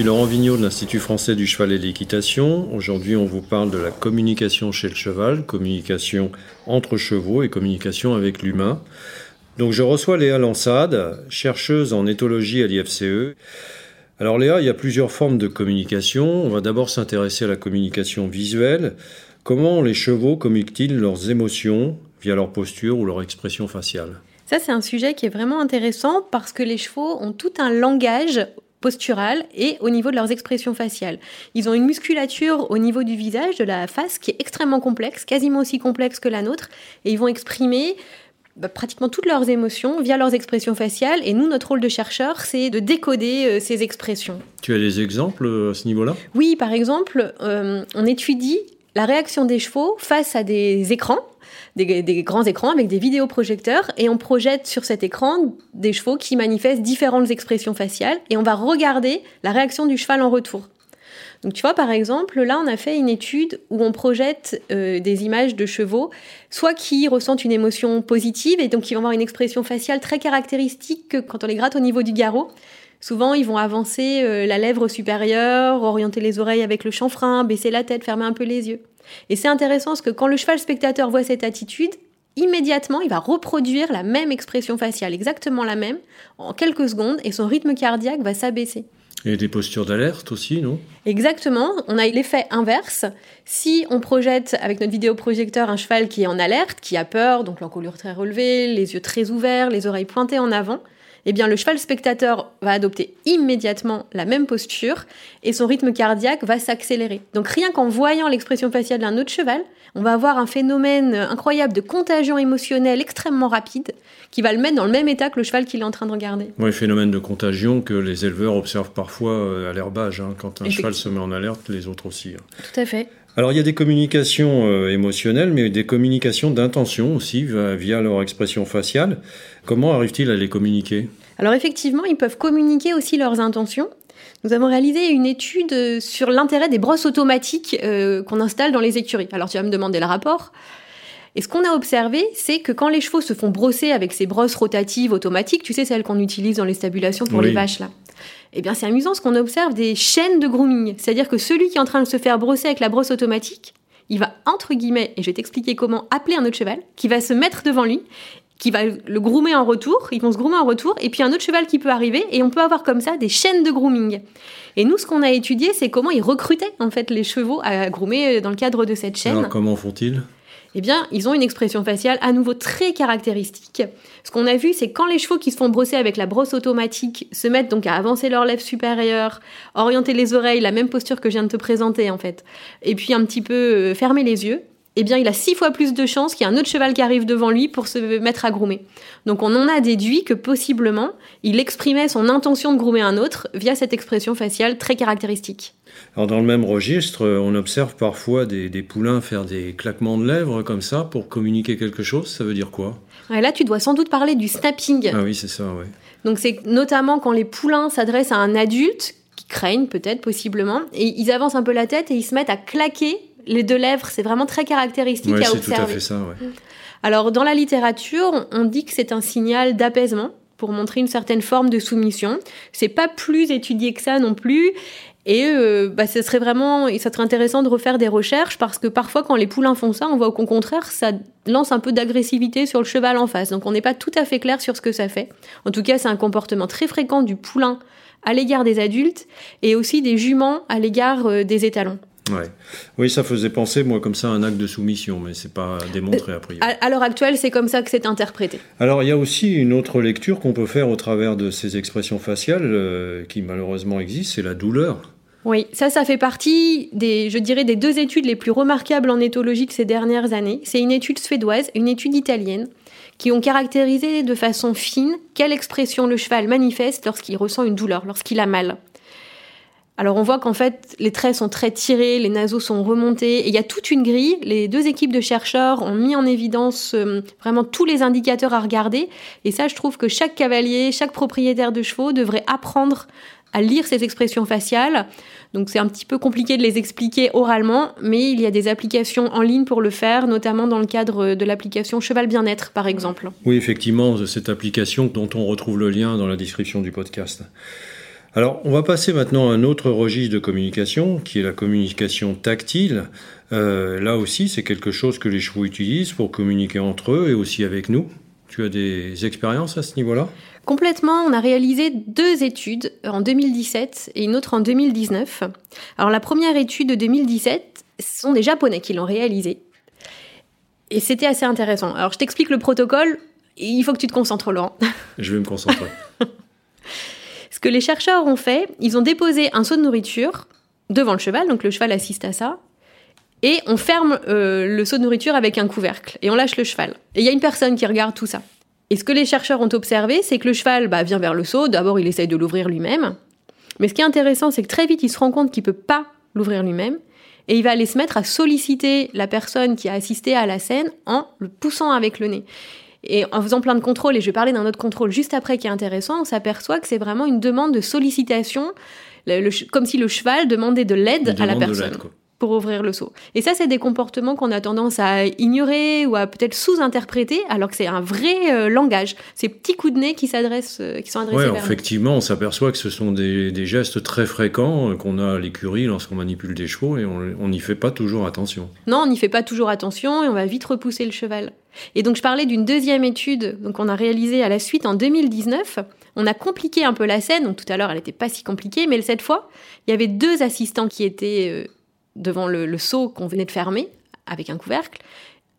Suis Laurent Vigneault de l'Institut français du cheval et de l'équitation. Aujourd'hui, on vous parle de la communication chez le cheval, communication entre chevaux et communication avec l'humain. Donc, je reçois Léa Lansade, chercheuse en éthologie à l'IFCE. Alors, Léa, il y a plusieurs formes de communication. On va d'abord s'intéresser à la communication visuelle. Comment les chevaux communiquent-ils leurs émotions via leur posture ou leur expression faciale? Ça, c'est un sujet qui est vraiment intéressant parce que les chevaux ont tout un langage postural et au niveau de leurs expressions faciales. Ils ont une musculature au niveau du visage, de la face, qui est extrêmement complexe, quasiment aussi complexe que la nôtre, et ils vont exprimer bah, pratiquement toutes leurs émotions via leurs expressions faciales. Et nous, notre rôle de chercheur, c'est de décoder euh, ces expressions. Tu as des exemples euh, à ce niveau-là? Oui, par exemple, euh, on étudie la réaction des chevaux face à des écrans des, grands écrans avec des vidéoprojecteurs et on projette sur cet écran des chevaux qui manifestent différentes expressions faciales et on va regarder la réaction du cheval en retour. Donc tu vois par exemple là on a fait une étude où on projette euh, des images de chevaux soit qui ressentent une émotion positive et donc qui vont avoir une expression faciale très caractéristique quand on les gratte au niveau du garrot. Souvent ils vont avancer euh, la lèvre supérieure, orienter les oreilles avec le chanfrein, baisser la tête, fermer un peu les yeux. Et c'est intéressant parce que quand le cheval spectateur voit cette attitude, immédiatement, il va reproduire la même expression faciale, exactement la même, en quelques secondes, et son rythme cardiaque va s'abaisser. Et des postures d'alerte aussi, non? Exactement. On a l'effet inverse. Si on projette avec notre vidéoprojecteur un cheval qui est en alerte, qui a peur, donc l'encolure très relevée, les yeux très ouverts, les oreilles pointées en avant, eh bien le cheval spectateur va adopter immédiatement la même posture et son rythme cardiaque va s'accélérer. Donc rien qu'en voyant l'expression faciale d'un autre cheval, on va avoir un phénomène incroyable de contagion émotionnelle extrêmement rapide qui va le mettre dans le même état que le cheval qu'il est en train de regarder. Oui, phénomène de contagion que les éleveurs observent parfois euh, à l'herbage. Hein. Quand un cheval se met en alerte, les autres aussi. Hein. Tout à fait. Alors il y a des communications euh, émotionnelles, mais des communications d'intention aussi via leur expression faciale. Comment arrivent-ils à les communiquer? Alors effectivement, ils peuvent communiquer aussi leurs intentions. Nous avons réalisé une étude sur l'intérêt des brosses automatiques euh, qu'on installe dans les écuries. Alors tu vas me demander le rapport. Et ce qu'on a observé, c'est que quand les chevaux se font brosser avec ces brosses rotatives automatiques, tu sais, celles qu'on utilise dans les stabulations pour les vaches là, eh bien c'est amusant ce qu'on observe des chaînes de grooming. C'est-à-dire que celui qui est en train de se faire brosser avec la brosse automatique, il va, entre guillemets, et je vais t'expliquer comment, appeler un autre cheval, qui va se mettre devant lui, qui va le groomer en retour, ils vont se groomer en retour, et puis un autre cheval qui peut arriver, et on peut avoir comme ça des chaînes de grooming. Et nous, ce qu'on a étudié, c'est comment ils recrutaient en fait les chevaux à groomer dans le cadre de cette chaîne. Alors comment font-ils? Eh bien, ils ont une expression faciale à nouveau très caractéristique. Ce qu'on a vu, c'est quand les chevaux qui se font brosser avec la brosse automatique se mettent donc à avancer leurs lèvres supérieures, orienter les oreilles, la même posture que je viens de te présenter en fait, et puis un petit peu euh, fermer les yeux, eh bien, il a six fois plus de chances qu'il y ait un autre cheval qui arrive devant lui pour se mettre à groomer. Donc, on en a déduit que possiblement, il exprimait son intention de groomer un autre via cette expression faciale très caractéristique. Alors, dans le même registre, on observe parfois des, poulains faire des claquements de lèvres comme ça pour communiquer quelque chose. Ça veut dire quoi? Là, tu dois sans doute parler du snapping. Ah oui, c'est ça, oui. Donc, c'est notamment quand les poulains s'adressent à un adulte qui craignent peut-être, possiblement, et ils avancent un peu la tête et ils se mettent à claquer les deux lèvres, c'est vraiment très caractéristique à observer. tout à fait ça, ouais. Alors, dans la littérature, on dit que c'est un signal d'apaisement pour montrer une certaine forme de soumission. C'est pas plus étudié que ça non plus. Et euh, bah, ce serait vraiment, ça serait intéressant de refaire des recherches parce que parfois, quand les poulains font ça, on voit au contraire, ça lance un peu d'agressivité sur le cheval en face. Donc, on n'est pas tout à fait clair sur ce que ça fait. En tout cas, c'est un comportement très fréquent du poulain à l'égard des adultes et aussi des juments à l'égard euh, des étalons. Oui, ça faisait penser, moi, comme ça, à un acte de soumission, mais c'est pas démontré a priori. À, l'heure actuelle, c'est comme ça que c'est interprété. Alors, il y a aussi une autre lecture qu'on peut faire au travers de ces expressions faciales euh, qui malheureusement existent, c'est la douleur. Oui, ça, ça fait partie des, je dirais, des deux études les plus remarquables en éthologie de ces dernières années. C'est une étude suédoise, une étude italienne, qui ont caractérisé de façon fine quelle expression le cheval manifeste lorsqu'il ressent une douleur, lorsqu'il a mal. Alors on voit qu'en fait les traits sont très tirés, les naseaux sont remontés, et il y a toute une grille. Les deux équipes de chercheurs ont mis en évidence euh, vraiment tous les indicateurs à regarder, et ça je trouve que chaque cavalier, chaque propriétaire de chevaux devrait apprendre à lire ces expressions faciales. Donc c'est un petit peu compliqué de les expliquer oralement, mais il y a des applications en ligne pour le faire, notamment dans le cadre de l'application Cheval Bien-être par exemple. Oui, effectivement, cette application dont on retrouve le lien dans la description du podcast. Alors, on va passer maintenant à un autre registre de communication, qui est la communication tactile. Euh, là aussi, c'est quelque chose que les chevaux utilisent pour communiquer entre eux et aussi avec nous. Tu as des expériences à ce niveau-là? Complètement, on a réalisé deux études en 2017 et une autre en 2019. Alors la première étude de 2017, ce sont des Japonais qui l'ont réalisée. Et c'était assez intéressant. Alors je t'explique le protocole, il faut que tu te concentres Laurent. Je vais me concentrer. Ce que les chercheurs ont fait, ils ont déposé un seau de nourriture devant le cheval, donc le cheval assiste à ça, et on ferme euh, le seau de nourriture avec un couvercle, et on lâche le cheval. Et il y a une personne qui regarde tout ça. Et ce que les chercheurs ont observé, c'est que le cheval bah, vient vers le seau, d'abord il essaye de l'ouvrir lui-même, mais ce qui est intéressant, c'est que très vite il se rend compte qu'il peut pas l'ouvrir lui-même, et il va aller se mettre à solliciter la personne qui a assisté à la scène en le poussant avec le nez. Et en faisant plein de contrôles, et je vais parler d'un autre contrôle juste après qui est intéressant, on s'aperçoit que c'est vraiment une demande de sollicitation, comme si le cheval demandait de l'aide à la personne pour ouvrir le seau. Et ça, c'est des comportements qu'on a tendance à ignorer ou à peut-être sous-interpréter, alors que c'est un vrai euh, langage. Ces petits coups de nez qui s'adressent, euh, qui sont adressés ouais, effectivement, on s'aperçoit que ce sont des, des gestes très fréquents euh, qu'on a à l'écurie lorsqu'on manipule des chevaux et on n'y fait pas toujours attention. Non, on n'y fait pas toujours attention et on va vite repousser le cheval. Et donc, je parlais d'une deuxième étude qu'on a réalisée à la suite en 2019. On a compliqué un peu la scène. Donc, tout à l'heure, elle n'était pas si compliquée, mais cette fois, il y avait deux assistants qui étaient devant le, seau qu'on venait de fermer avec un couvercle.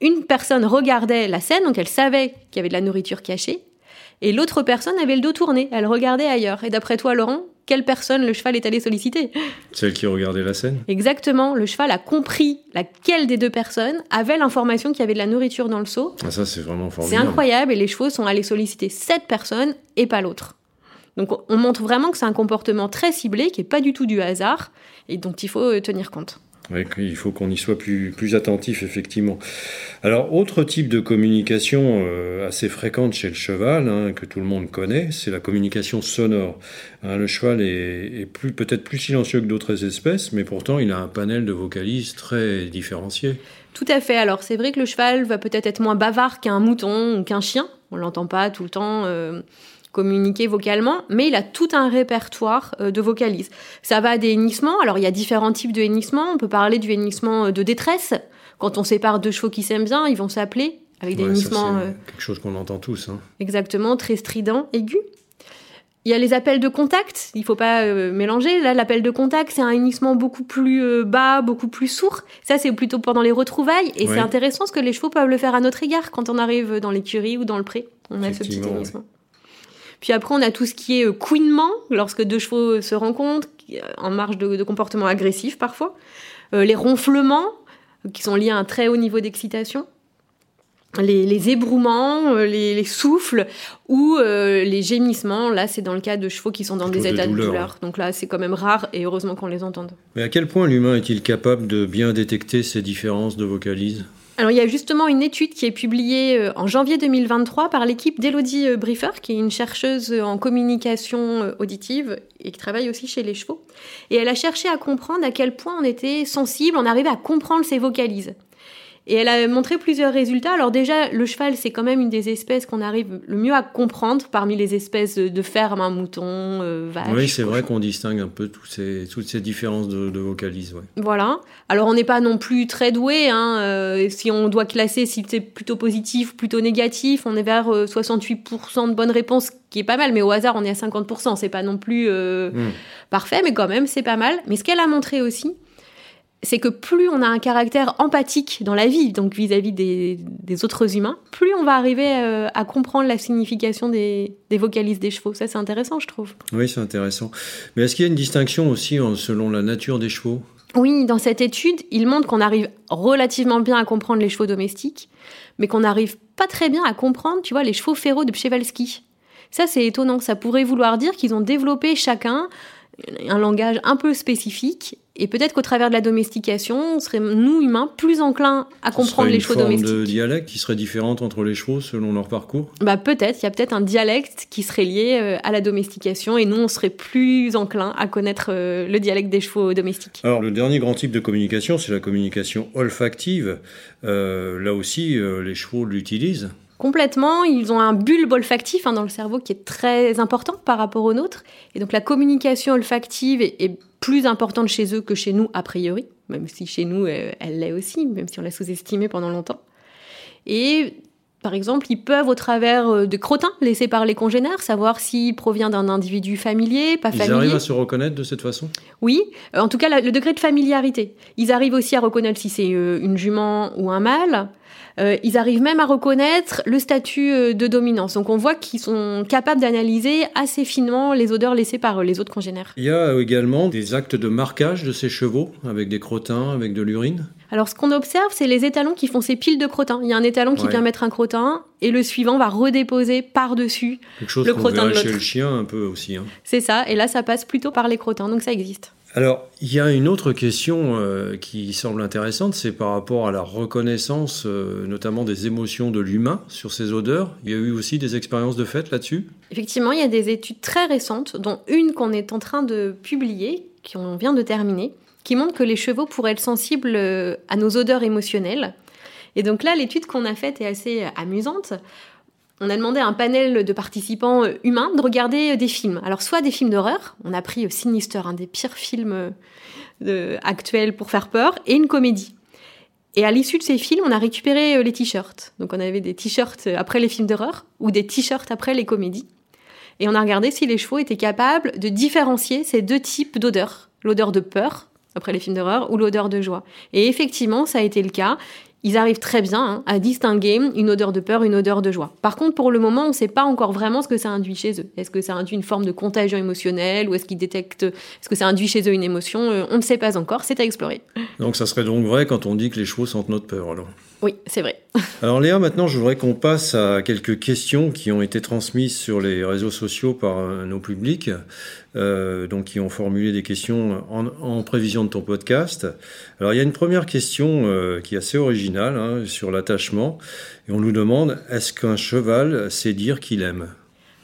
Une personne regardait la scène, donc elle savait qu'il y avait de la nourriture cachée, et l'autre personne avait le dos tourné, elle regardait ailleurs. Et d'après toi, Laurent, quelle personne le cheval est allé solliciter? Celle qui regardait la scène? Exactement, le cheval a compris laquelle des deux personnes avait l'information qu'il y avait de la nourriture dans le seau. Ah, ça, c'est vraiment formidable. C'est incroyable, et les chevaux sont allés solliciter cette personne et pas l'autre. Donc on montre vraiment que c'est un comportement très ciblé, qui n'est pas du tout du hasard, et dont il faut euh, tenir compte. Oui, il faut qu'on y soit plus, plus attentif, effectivement. Alors, autre type de communication euh, assez fréquente chez le cheval, hein, que tout le monde connaît, c'est la communication sonore. Hein, le cheval est, est plus, peut-être plus silencieux que d'autres espèces, mais pourtant, il a un panel de vocalises très différencié. Tout à fait. Alors, c'est vrai que le cheval va peut-être être moins bavard qu'un mouton ou qu'un chien. On l'entend pas tout le temps. Euh, communiquer vocalement, mais il a tout un répertoire euh, de vocalises. Ça va des hennissements, alors il y a différents types de hennissements, on peut parler du hennissement euh, de détresse, quand on sépare deux chevaux qui s'aiment bien, ils vont s'appeler avec des hennissements... Euh, quelque chose qu'on entend tous. Hein. Exactement, très strident, aigu. Il y a les appels de contact, il faut pas mélanger. Là, l'appel de contact, c'est un hennissement beaucoup plus bas, beaucoup plus sourd. Ça, c'est plutôt pendant les retrouvailles. Et c'est intéressant parce que les chevaux peuvent le faire à notre égard quand on arrive dans l'écurie ou dans le pré. On a ce petit hennissement. Puis après, on a tout ce qui est euh, couinement, lorsque deux chevaux se rencontrent, en marge de, comportement agressif parfois. Euh, les ronflements, qui sont liés à un très haut niveau d'excitation. Les, les, ébrouements, euh, les, souffles ou les gémissements. Là, c'est dans le cas de chevaux qui sont dans des états de douleur. Donc là, c'est quand même rare et heureusement qu'on les entende. Mais à quel point l'humain est-il capable de bien détecter ces différences de vocalises alors il y a justement une étude qui est publiée euh, en janvier 2023 par l'équipe d'Elodie euh, Briefer, qui est une chercheuse en communication euh, auditive et qui travaille aussi chez les chevaux. Et elle a cherché à comprendre à quel point on était sensible, on arrivait à comprendre ses vocalises. Et elle a montré plusieurs résultats. Alors déjà, le cheval, c'est quand même une des espèces qu'on arrive le mieux à comprendre parmi les espèces de ferme, un mouton, euh, vache. Oui, c'est vrai qu'on distingue un peu toutes ces, toutes ces différences de, de vocalises. Voilà. Alors on n'est pas non plus très doué. Hein, euh, si on doit classer si c'est plutôt positif plutôt négatif, on est vers 68% euh, de bonnes réponses, qui est pas mal. Mais au hasard, on est à 50%. C'est pas non plus hmm. parfait, mais quand même, c'est pas mal. Mais ce qu'elle a montré aussi, c'est que plus on a un caractère empathique dans la vie, donc vis-à-vis des, autres humains, plus on va arriver euh, à, comprendre la signification des, vocalises des chevaux. Ça, c'est intéressant, je trouve. Oui, c'est intéressant. Mais est-ce qu'il y a une distinction aussi selon la nature des chevaux? Oui, dans cette étude, il montre qu'on arrive relativement bien à comprendre les chevaux domestiques, mais qu'on n'arrive pas très bien à comprendre, tu vois, les chevaux férots de Przewalski. Ça, c'est étonnant. Ça pourrait vouloir dire qu'ils ont développé chacun un langage un peu spécifique. Et peut-être qu'au travers de la domestication, on serait, nous, humains, plus enclins à comprendre les chevaux domestiques. de dialecte qui serait différente entre les chevaux selon leur parcours? Bah, Peut-être. Il y a peut-être un dialecte qui serait lié euh, à la domestication et nous, on serait plus enclins à connaître euh, le dialecte des chevaux domestiques. Alors, le dernier grand type de communication, c'est la communication olfactive. Euh, là aussi, les chevaux l'utilisent. Complètement, ils ont un bulbe olfactif hein, dans le cerveau qui est très important par rapport au nôtre. Et donc la communication olfactive est, plus importante chez eux que chez nous a priori, même si chez nous euh, elle l'est aussi, même si on l'a sous-estimée pendant longtemps. Et par exemple, ils peuvent, au travers euh, de crottins laissés par les congénères, savoir s'il provient d'un individu familier, pas familier. Ils arrivent à se reconnaître de cette façon? Oui, euh, en tout cas, le degré de familiarité. Ils arrivent aussi à reconnaître si c'est une jument ou un mâle. Euh, ils arrivent même à reconnaître le statut euh, de dominance. Donc on voit qu'ils sont capables d'analyser assez finement les odeurs laissées par euh, les autres congénères. Il y a également des actes de marquage de ces chevaux avec des crottins, avec de l'urine alors, ce qu'on observe, c'est les étalons qui font ces piles de crottins. Il y a un étalon qui vient mettre un crottin et le suivant va redéposer par-dessus le crottin de l'autre. chez le chien un peu aussi. Hein. C'est ça, et là, ça passe plutôt par les crottins, donc ça existe. Alors, il y a une autre question euh, qui semble intéressante, c'est par rapport à la reconnaissance, euh, notamment des émotions de l'humain sur ces odeurs. Il y a eu aussi des expériences de fait là-dessus? Effectivement, il y a des études très récentes, dont une qu'on est en train de publier, qu'on vient de terminer, qui montre que les chevaux pourraient être sensibles euh, à nos odeurs émotionnelles. Et donc là, l'étude qu'on a faite est assez amusante on a demandé à un panel de participants euh, humains de regarder euh, des films. Alors, soit des films d'horreur, on a pris euh, Sinister, un des pires films actuels pour faire peur, et une comédie. Et à l'issue de ces films, on a récupéré les t-shirts. Donc, on avait des t-shirts après les films d'horreur ou des t-shirts après les comédies. Et on a regardé si les chevaux étaient capables de différencier ces deux types d'odeurs. L'odeur de peur, après les films d'horreur, ou l'odeur de joie. Et effectivement, ça a été le cas ils arrivent très bien hein, à distinguer une odeur de peur, une odeur de joie. Par contre, pour le moment, on ne sait pas encore vraiment ce que ça induit chez eux. Est-ce que ça induit une forme de contagion émotionnelle ou est-ce qu'ils détectent, est-ce que ça induit chez eux une émotion euh, On ne sait pas encore, c'est à explorer. Donc ça serait donc vrai quand on dit que les chevaux sentent notre peur alors? Oui, c'est vrai. Alors Léa, maintenant je voudrais qu'on passe à quelques questions qui ont été transmises sur les réseaux sociaux par euh, nos publics, euh, donc qui ont formulé des questions en, prévision de ton podcast. Alors il y a une première question euh, qui est assez originale hein, sur l'attachement, et on nous demande est-ce qu'un cheval sait dire qu'il aime?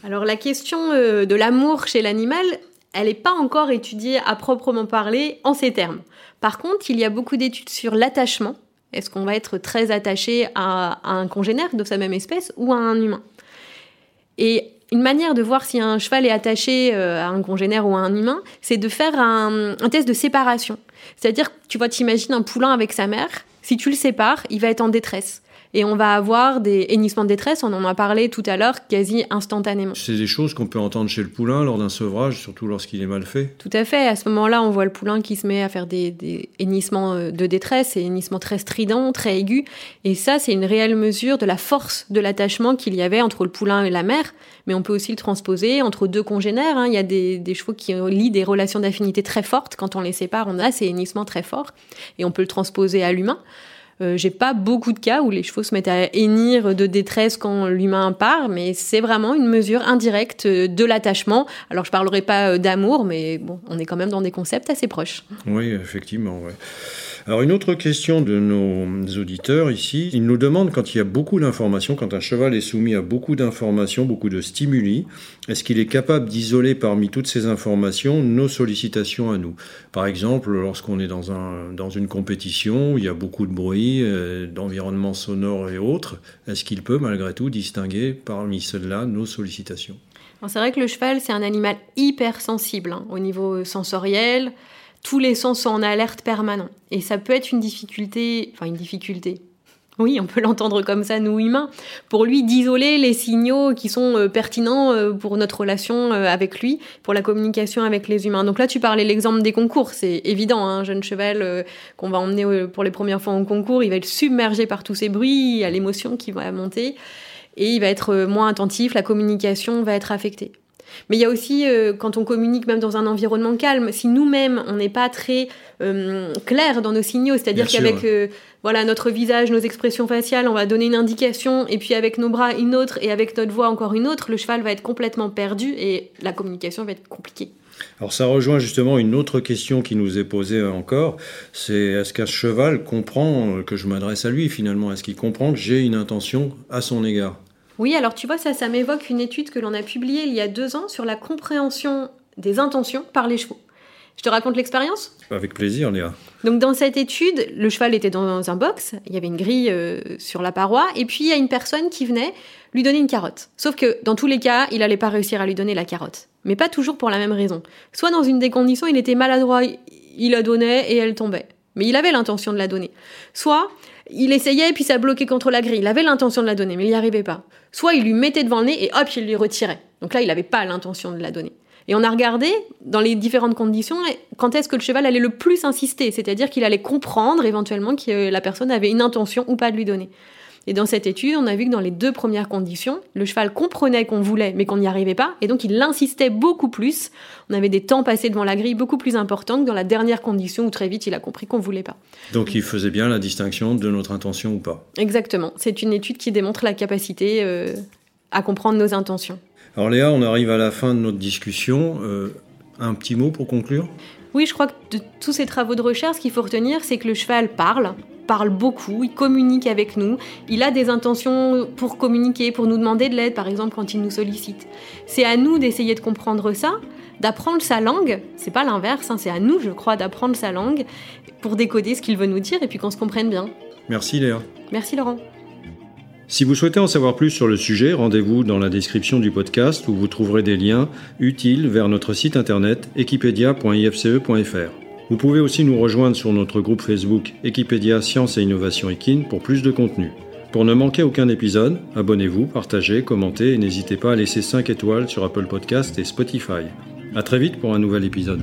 Alors la question de l'amour chez l'animal, elle n'est pas encore étudiée à proprement parler en ces termes. Par contre, il y a beaucoup d'études sur l'attachement est-ce qu'on va être très attaché à, un congénère de sa même espèce ou à un humain? Et une manière de voir si un cheval est attaché euh, à un congénère ou à un humain, c'est de faire un, test de séparation. C'est-à-dire, tu vois, t'imagines un poulain avec sa mère, si tu le sépares, il va être en détresse et on va avoir des hennissements de détresse, on en a parlé tout à l'heure, quasi instantanément. C'est des choses qu'on peut entendre chez le poulain lors d'un sevrage, surtout lorsqu'il est mal fait Tout à fait. À ce moment-là, on voit le poulain qui se met à faire des, des hennissements euh, de détresse, et hennissements très stridents, très aigus. Et ça, c'est une réelle mesure de la force de l'attachement qu'il y avait entre le poulain et la mère. Mais on peut aussi le transposer entre deux congénères. Hein. Il y a des, des chevaux qui lient des relations d'affinité très fortes. Quand on les sépare, on a ces hennissements très forts. Et on peut le transposer à l'humain. Euh, j'ai pas beaucoup de cas où les chevaux se mettent à hennir de détresse quand l'humain part, mais c'est vraiment une mesure indirecte de l'attachement. Alors je parlerai pas euh, d'amour, mais bon, on est quand même dans des concepts assez proches. Oui, effectivement. Ouais. Alors une autre question de nos auditeurs ici, ils nous demandent quand il y a beaucoup d'informations, quand un cheval est soumis à beaucoup d'informations, beaucoup de stimuli, est-ce qu'il est capable d'isoler parmi toutes ces informations nos sollicitations à nous? Par exemple, lorsqu'on est dans, un, dans une compétition où il y a beaucoup de bruit, euh, d'environnement sonore et autres, est-ce qu'il peut malgré tout distinguer parmi ceux-là nos sollicitations? C'est vrai que le cheval, c'est un animal hyper sensible hein, au niveau sensoriel, tous les sens sont en alerte permanent. Et ça peut être une difficulté, enfin une difficulté. Oui, on peut l'entendre comme ça, nous humains, pour lui d'isoler les signaux qui sont euh, pertinents euh, pour notre relation euh, avec lui, pour la communication avec les humains. Donc là, tu parlais l'exemple des concours, c'est évident, un hein, jeune cheval qu'on va emmener pour les premières fois en concours, il va être submergé par tous ces bruits, a l'émotion qui va monter, et il va être moins attentif, la communication va être affectée. Mais il y a aussi, euh, quand on communique même dans un environnement calme, si nous-mêmes, on n'est pas très euh, clair dans nos signaux, c'est-à-dire qu'avec euh, voilà notre visage, nos expressions faciales, on va donner une indication, et puis avec nos bras une autre, et avec notre voix encore une autre, le cheval va être complètement perdu, et la communication va être compliquée. Alors ça rejoint justement une autre question qui nous est posée encore, c'est est-ce qu'un cheval comprend que je m'adresse à lui finalement Est-ce qu'il comprend que j'ai une intention à son égard? Oui, alors tu vois, ça, ça m'évoque une étude que l'on a publiée il y a deux ans sur la compréhension des intentions par les chevaux. Je te raconte l'expérience? Avec plaisir, Léa. Donc dans cette étude, le cheval était dans un box, il y avait une grille euh, sur la paroi, et puis il y a une personne qui venait lui donner une carotte. Sauf que dans tous les cas, il n'allait pas réussir à lui donner la carotte. Mais pas toujours pour la même raison. Soit dans une des conditions, il était maladroit, il la donnait et elle tombait. Mais il avait l'intention de la donner. Soit il essayait et puis ça bloquait contre la grille. Il avait l'intention de la donner, mais il n'y arrivait pas. Soit il lui mettait devant le nez et hop, il lui retirait. Donc là, il n'avait pas l'intention de la donner. Et on a regardé dans les différentes conditions quand est-ce que le cheval allait le plus insister, c'est-à-dire qu'il allait comprendre éventuellement que la personne avait une intention ou pas de lui donner. Et dans cette étude, on a vu que dans les deux premières conditions, le cheval comprenait qu'on voulait, mais qu'on n'y arrivait pas, et donc il insistait beaucoup plus. On avait des temps passés devant la grille beaucoup plus importants que dans la dernière condition où très vite il a compris qu'on voulait pas. Donc il faisait bien la distinction de notre intention ou pas. Exactement. C'est une étude qui démontre la capacité euh, à comprendre nos intentions. Alors Léa, on arrive à la fin de notre discussion. Euh, un petit mot pour conclure? Oui, je crois que de tous ces travaux de recherche, ce qu'il faut retenir, c'est que le cheval parle, parle beaucoup, il communique avec nous, il a des intentions pour communiquer, pour nous demander de l'aide, par exemple quand il nous sollicite. C'est à nous d'essayer de comprendre ça, d'apprendre sa langue, c'est pas l'inverse, hein, c'est à nous, je crois, d'apprendre sa langue pour décoder ce qu'il veut nous dire et puis qu'on se comprenne bien. Merci Léa. Merci Laurent. Si vous souhaitez en savoir plus sur le sujet, rendez-vous dans la description du podcast où vous trouverez des liens utiles vers notre site internet equipedia.ifce.fr. Vous pouvez aussi nous rejoindre sur notre groupe Facebook Equipedia Science et Innovation Equine pour plus de contenu. Pour ne manquer aucun épisode, abonnez-vous, partagez, commentez et n'hésitez pas à laisser 5 étoiles sur Apple Podcast et Spotify. A très vite pour un nouvel épisode.